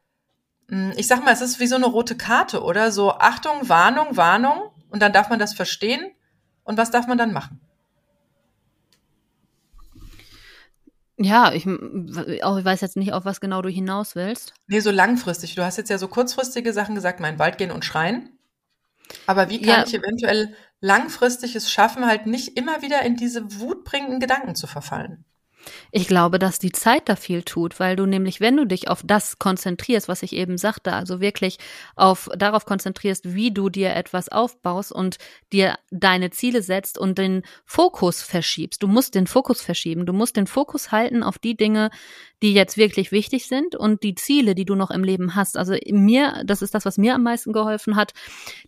Hm, ich sag mal, es ist wie so eine rote Karte, oder? So Achtung, Warnung, Warnung. Und dann darf man das verstehen. Und was darf man dann machen? Ja, ich, auch, ich weiß jetzt nicht, auf was genau du hinaus willst. Nee, so langfristig. Du hast jetzt ja so kurzfristige Sachen gesagt, mein Wald gehen und schreien. Aber wie kann ja. ich eventuell langfristig es schaffen, halt nicht immer wieder in diese wutbringenden Gedanken zu verfallen? Ich glaube, dass die Zeit da viel tut, weil du nämlich, wenn du dich auf das konzentrierst, was ich eben sagte, also wirklich auf darauf konzentrierst, wie du dir etwas aufbaust und dir deine Ziele setzt und den Fokus verschiebst. Du musst den Fokus verschieben. Du musst den Fokus halten auf die Dinge, die jetzt wirklich wichtig sind und die Ziele, die du noch im Leben hast. Also mir, das ist das, was mir am meisten geholfen hat,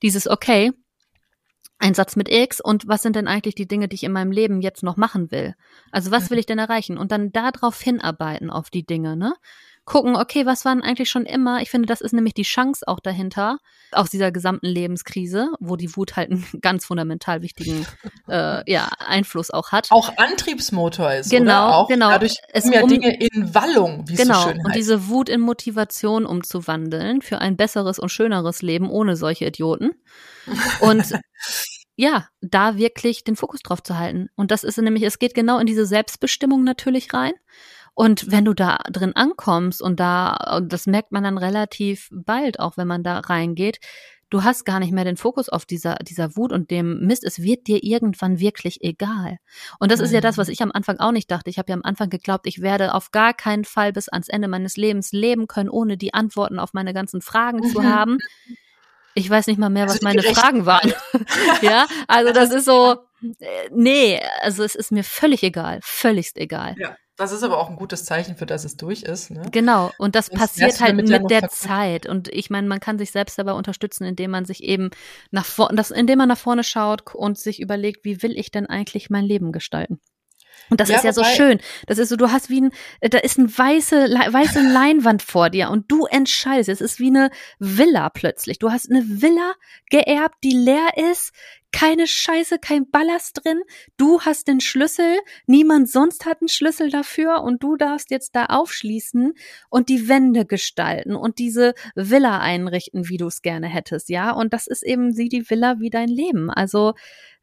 dieses okay, ein Satz mit X und was sind denn eigentlich die Dinge, die ich in meinem Leben jetzt noch machen will? Also was will ich denn erreichen? Und dann darauf hinarbeiten auf die Dinge, ne? Gucken, okay, was waren eigentlich schon immer? Ich finde, das ist nämlich die Chance auch dahinter, aus dieser gesamten Lebenskrise, wo die Wut halt einen <laughs> ganz fundamental wichtigen äh, ja, Einfluss auch hat. Auch Antriebsmotor ist, genau, oder? Auch genau. Dadurch es ja um, Dinge in Wallung, wie genau, es so schön heißt. und diese Wut in Motivation umzuwandeln für ein besseres und schöneres Leben ohne solche Idioten. Und <laughs> ja, da wirklich den Fokus drauf zu halten. Und das ist nämlich, es geht genau in diese Selbstbestimmung natürlich rein. Und wenn du da drin ankommst und da, das merkt man dann relativ bald, auch wenn man da reingeht, du hast gar nicht mehr den Fokus auf dieser, dieser Wut und dem Mist. Es wird dir irgendwann wirklich egal. Und das ist ja das, was mhm. ich am Anfang auch nicht dachte. Ich habe ja am Anfang geglaubt, ich werde auf gar keinen Fall bis ans Ende meines Lebens leben können, ohne die Antworten auf meine ganzen Fragen zu <laughs> haben. Ich weiß nicht mal mehr, was also meine Fragen waren. <laughs> ja, also das <laughs> ist so, äh, nee, also es ist mir völlig egal, völligst egal. Ja. Das ist aber auch ein gutes Zeichen, für das es durch ist. Ne? Genau, und das Sonst passiert halt mit der Zeit. Und ich meine, man kann sich selbst dabei unterstützen, indem man sich eben nach vorne, indem man nach vorne schaut und sich überlegt, wie will ich denn eigentlich mein Leben gestalten? Und das ja, ist ja so schön. Das ist so, du hast wie ein, äh, da ist ein weiße, weiße <laughs> Leinwand vor dir und du entscheidest. Es ist wie eine Villa plötzlich. Du hast eine Villa geerbt, die leer ist, keine Scheiße, kein Ballast drin. Du hast den Schlüssel, niemand sonst hat einen Schlüssel dafür und du darfst jetzt da aufschließen und die Wände gestalten und diese Villa einrichten, wie du es gerne hättest, ja? Und das ist eben sie die Villa wie dein Leben. Also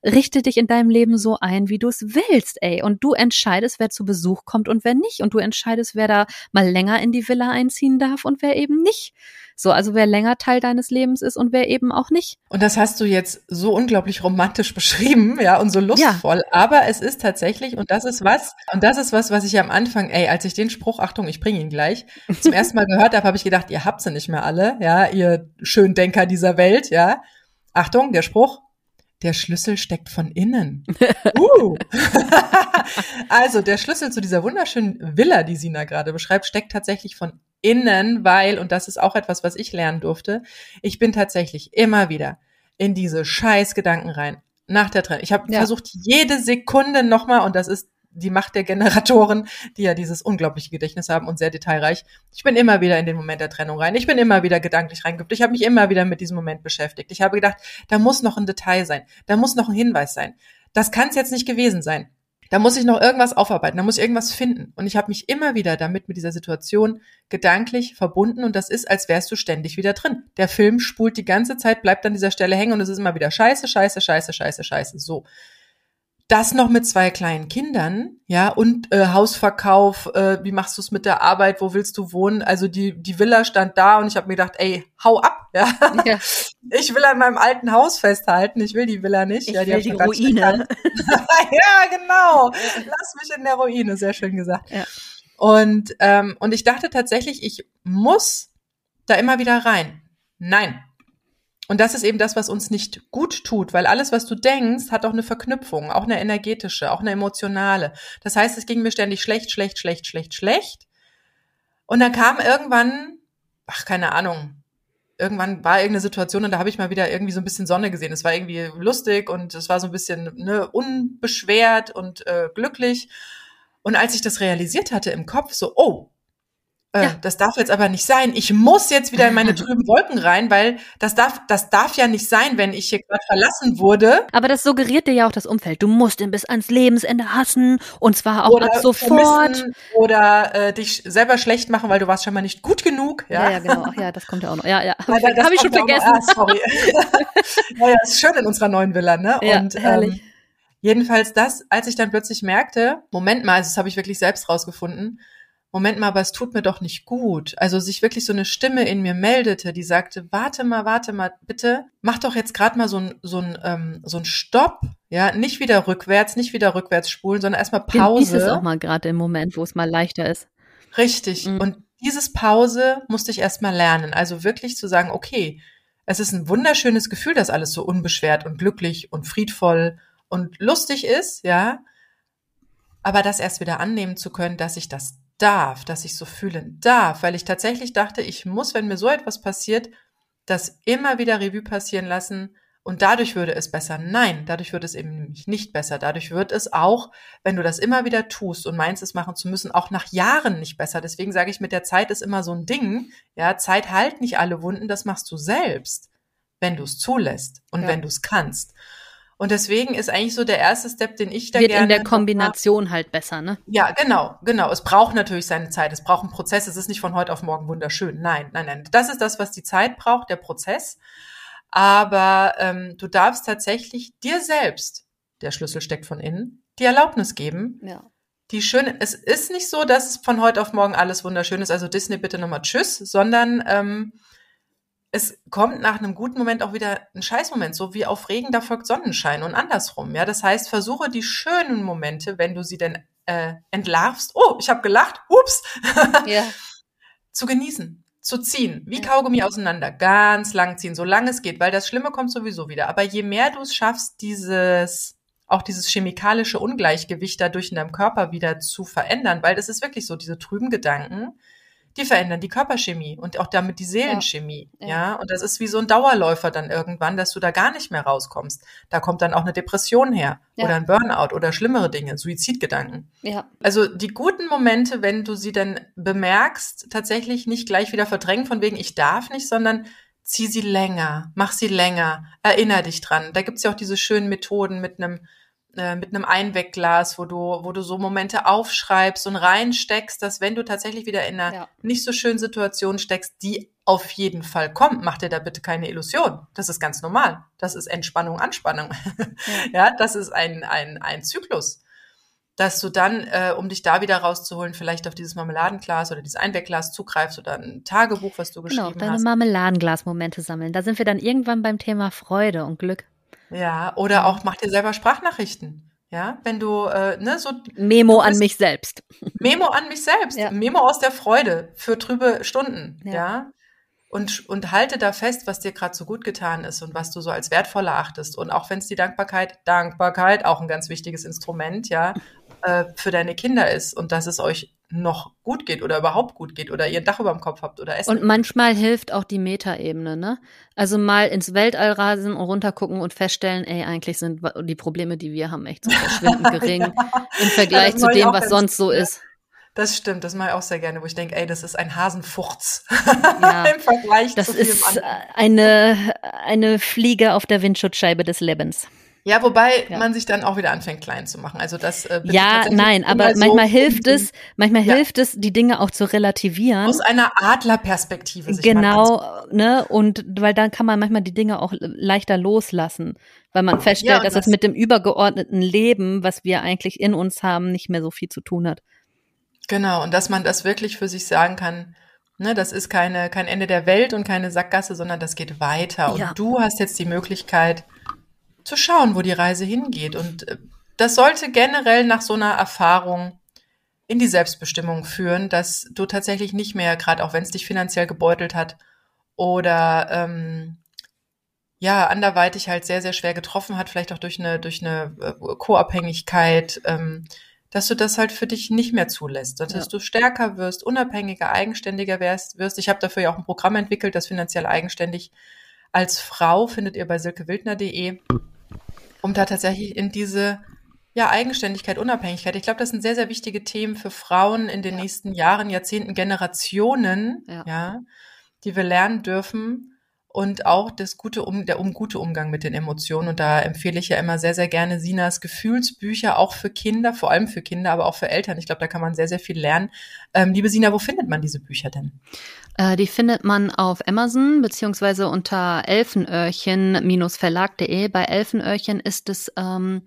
richte dich in deinem Leben so ein, wie du es willst, ey. Und du entscheidest, wer zu Besuch kommt und wer nicht. Und du entscheidest, wer da mal länger in die Villa einziehen darf und wer eben nicht. So, also wer länger Teil deines Lebens ist und wer eben auch nicht. Und das hast du jetzt so unglaublich romantisch beschrieben, ja, und so lustvoll. Ja. Aber es ist tatsächlich, und das ist was, und das ist was, was ich am Anfang, ey, als ich den Spruch, Achtung, ich bringe ihn gleich, zum <laughs> ersten Mal gehört habe, habe ich gedacht, ihr habt sie nicht mehr alle, ja, ihr Schöndenker dieser Welt, ja. Achtung, der Spruch, der Schlüssel steckt von innen. <laughs> Uh. <laughs> also der Schlüssel zu dieser wunderschönen Villa, die Sina gerade beschreibt, steckt tatsächlich von innen, weil, und das ist auch etwas, was ich lernen durfte, ich bin tatsächlich immer wieder in diese Scheißgedanken rein. Nach der Trennung. Ich habe ja. versucht, jede Sekunde nochmal, und das ist die Macht der Generatoren, die ja dieses unglaubliche Gedächtnis haben und sehr detailreich. Ich bin immer wieder in den Moment der Trennung rein. Ich bin immer wieder gedanklich reingeguckt. Ich habe mich immer wieder mit diesem Moment beschäftigt. Ich habe gedacht, da muss noch ein Detail sein. Da muss noch ein Hinweis sein. Das kann es jetzt nicht gewesen sein. Da muss ich noch irgendwas aufarbeiten, da muss ich irgendwas finden. Und ich habe mich immer wieder damit mit dieser Situation gedanklich verbunden und das ist, als wärst du ständig wieder drin. Der Film spult die ganze Zeit, bleibt an dieser Stelle hängen und es ist immer wieder scheiße, scheiße, scheiße, scheiße, scheiße. So das noch mit zwei kleinen Kindern, ja, und äh, Hausverkauf, äh, wie machst du es mit der Arbeit, wo willst du wohnen? Also die, die Villa stand da und ich habe mir gedacht, ey, hau ab, ja. ja. Ich will an meinem alten Haus festhalten, ich will die Villa nicht. Ich ja, die will die Ruine. <laughs> ja, genau. Lass mich in der Ruine, sehr schön gesagt. Ja. Und, ähm, und ich dachte tatsächlich, ich muss da immer wieder rein. Nein, und das ist eben das, was uns nicht gut tut, weil alles, was du denkst, hat auch eine Verknüpfung, auch eine energetische, auch eine emotionale. Das heißt, es ging mir ständig schlecht, schlecht, schlecht, schlecht, schlecht. Und dann kam irgendwann, ach, keine Ahnung, irgendwann war irgendeine Situation und da habe ich mal wieder irgendwie so ein bisschen Sonne gesehen. Es war irgendwie lustig und es war so ein bisschen ne, unbeschwert und äh, glücklich. Und als ich das realisiert hatte im Kopf, so, oh, äh, ja. das darf jetzt aber nicht sein. Ich muss jetzt wieder in meine <laughs> trüben Wolken rein, weil das darf, das darf ja nicht sein, wenn ich hier gerade verlassen wurde. Aber das suggeriert dir ja auch das Umfeld. Du musst ihn bis ans Lebensende hassen und zwar auch oder ab sofort. Oder äh, dich selber schlecht machen, weil du warst schon mal nicht gut genug. Ja, ja, ja genau. Ach, ja, das kommt ja auch noch. Ja, ja. Habe hab ich schon vergessen. Noch, ah, sorry. <laughs> ja, ja, ist schön in unserer neuen Villa, ne? Ja, und, herrlich. Ähm, Jedenfalls das, als ich dann plötzlich merkte, Moment mal, also das habe ich wirklich selbst rausgefunden, Moment mal, aber es tut mir doch nicht gut. Also sich wirklich so eine Stimme in mir meldete, die sagte, warte mal, warte mal, bitte, mach doch jetzt gerade mal so ein, so ein, ähm, so ein Stopp, ja, nicht wieder rückwärts, nicht wieder rückwärts spulen, sondern erstmal Pause. Genieß es auch mal gerade im Moment, wo es mal leichter ist. Richtig. Mhm. Und dieses Pause musste ich erstmal lernen. Also wirklich zu sagen, okay, es ist ein wunderschönes Gefühl, dass alles so unbeschwert und glücklich und friedvoll und lustig ist, ja. Aber das erst wieder annehmen zu können, dass ich das darf, dass ich so fühlen darf, weil ich tatsächlich dachte, ich muss, wenn mir so etwas passiert, das immer wieder Revue passieren lassen und dadurch würde es besser. Nein, dadurch wird es eben nämlich nicht besser. Dadurch wird es auch, wenn du das immer wieder tust und meinst, es machen zu müssen, auch nach Jahren nicht besser. Deswegen sage ich, mit der Zeit ist immer so ein Ding. Ja, Zeit heilt nicht alle Wunden, das machst du selbst, wenn du es zulässt und ja. wenn du es kannst. Und deswegen ist eigentlich so der erste Step, den ich da Wird gerne. in der Kombination halt besser, ne? Ja, genau, genau. Es braucht natürlich seine Zeit. Es braucht einen Prozess. Es ist nicht von heute auf morgen wunderschön. Nein, nein, nein. Das ist das, was die Zeit braucht, der Prozess. Aber ähm, du darfst tatsächlich dir selbst, der Schlüssel steckt von innen, die Erlaubnis geben. Ja. Die schöne, es ist nicht so, dass von heute auf morgen alles wunderschön ist. Also Disney bitte nochmal Tschüss, sondern ähm, es kommt nach einem guten Moment auch wieder ein Scheißmoment, so wie auf Regen, da folgt Sonnenschein und andersrum. Ja, das heißt, versuche die schönen Momente, wenn du sie denn äh, entlarvst. Oh, ich habe gelacht. Ups. <laughs> ja. zu genießen, zu ziehen, wie. Kaugummi auseinander, ganz lang ziehen, solange es geht, weil das Schlimme kommt sowieso wieder. Aber je mehr du es schaffst, dieses auch dieses chemikalische Ungleichgewicht dadurch in deinem Körper wieder zu verändern, weil das ist wirklich so, diese trüben Gedanken, die verändern die Körperchemie und auch damit die Seelenchemie. Ja. ja. Und das ist wie so ein Dauerläufer dann irgendwann, dass du da gar nicht mehr rauskommst. Da kommt dann auch eine Depression her ja. oder ein Burnout oder schlimmere Dinge, Suizidgedanken. Ja. Also die guten Momente, wenn du sie dann bemerkst, tatsächlich nicht gleich wieder verdrängen von wegen ich darf nicht, sondern zieh sie länger, mach sie länger, erinner dich dran. Da gibt's ja auch diese schönen Methoden mit einem äh, mit einem Einwegglas, wo du, wo du so Momente aufschreibst und reinsteckst, dass wenn du tatsächlich wieder in einer ja. nicht so schönen Situation steckst, die auf jeden Fall kommt, mach dir da bitte keine Illusion. Das ist ganz normal. Das ist Entspannung, Anspannung. Ja, <laughs> das ist ein, ein, ein Zyklus. Dass du dann, äh, um dich da wieder rauszuholen, vielleicht auf dieses Marmeladenglas oder dieses Einwegglas zugreifst oder ein Tagebuch, was du genau, geschrieben genau, deine hast. Marmeladenglas-Momente sammeln. Da sind wir dann irgendwann beim Thema Freude und Glück. Ja, oder auch mach dir selber Sprachnachrichten. Ja, wenn du, äh, ne, so. Memo an mich selbst. <laughs> Memo an mich selbst. Ja. Memo aus der Freude für trübe Stunden. Ja. ja? Und, und halte da fest, was dir gerade so gut getan ist und was du so als wertvoll erachtest. Und auch wenn es die Dankbarkeit, Dankbarkeit, auch ein ganz wichtiges Instrument, ja, äh, für deine Kinder ist und dass es euch noch gut geht oder überhaupt gut geht oder ihr ein Dach über dem Kopf habt oder essen. Und manchmal hilft auch die Metaebene, ne? Also mal ins Weltall rasen und runtergucken und feststellen, ey, eigentlich sind die Probleme, die wir haben, echt so verschwindend <laughs> gering ja. im Vergleich ja, zu dem, was sonst so ist. Das stimmt, das mache ich auch sehr gerne, wo ich denke, ey, das ist ein Hasenfurz ja, <laughs> im Vergleich das zu Das ist eine, eine Fliege auf der Windschutzscheibe des Lebens. Ja, wobei ja. man sich dann auch wieder anfängt klein zu machen. Also das äh, ja, nein, aber so manchmal hilft es, manchmal ja. hilft es, die Dinge auch zu relativieren. Aus einer Adlerperspektive. Sich genau, ne? Und weil dann kann man manchmal die Dinge auch leichter loslassen, weil man feststellt, ja, dass das es mit dem übergeordneten Leben, was wir eigentlich in uns haben, nicht mehr so viel zu tun hat. Genau, und dass man das wirklich für sich sagen kann. Ne, das ist keine, kein Ende der Welt und keine Sackgasse, sondern das geht weiter. Und du hast jetzt die Möglichkeit, zu schauen, wo die Reise hingeht. Und äh, das sollte generell nach so einer Erfahrung in die Selbstbestimmung führen, dass du tatsächlich nicht mehr, gerade auch wenn es dich finanziell gebeutelt hat oder ähm, ja, anderweitig halt sehr, sehr schwer getroffen hat, vielleicht auch durch eine, durch eine äh, Co-Abhängigkeit, ähm, dass du das halt für dich nicht mehr zulässt, dass ja. du stärker wirst, unabhängiger, eigenständiger wirst. wirst. Ich habe dafür ja auch ein Programm entwickelt, das finanziell eigenständig als Frau findet ihr bei silkewildner.de um da tatsächlich in diese ja, Eigenständigkeit, Unabhängigkeit. Ich glaube, das sind sehr, sehr wichtige Themen für Frauen in den ja. nächsten Jahren, Jahrzehnten, Generationen, ja. ja, die wir lernen dürfen und auch das gute um, der um, gute Umgang mit den Emotionen. Und da empfehle ich ja immer sehr, sehr gerne Sinas Gefühlsbücher, auch für Kinder, vor allem für Kinder, aber auch für Eltern. Ich glaube, da kann man sehr, sehr viel lernen. Ähm, liebe Sina, wo findet man diese Bücher denn? Äh, die findet man auf Amazon beziehungsweise unter elfenöhrchen-verlag.de. Bei Elfenöhrchen ist es ähm,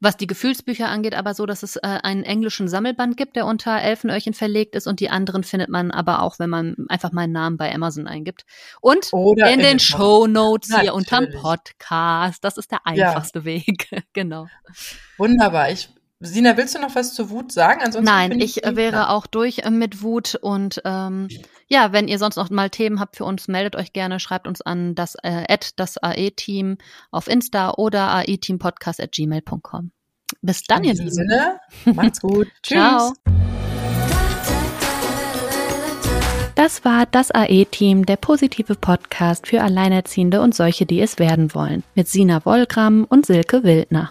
was die Gefühlsbücher angeht, aber so, dass es äh, einen englischen Sammelband gibt, der unter Elfenöhrchen verlegt ist und die anderen findet man aber auch, wenn man einfach meinen Namen bei Amazon eingibt. Und Oder in, den den Show Notes hier unterm Podcast. Das ist der einfachste Weg. <laughs> genau. Wunderbar. Ich, Sina, willst du noch was zur Wut sagen? Ansonsten Nein, finde ich die- wäre auch durch äh, mit Wut und ähm, ja, wenn ihr sonst noch mal Themen habt für uns, meldet euch gerne, schreibt uns an das äh, at das AE-Team auf Insta oder aeteampodcast at gmail.com. Bis dann, In ihr Lieben. Sinne, macht's <laughs> gut. Tschüss. Ciao. Das war das AE-Team, der positive Podcast für Alleinerziehende und solche, die es werden wollen, mit Sina Wollgramm und Silke Wildner.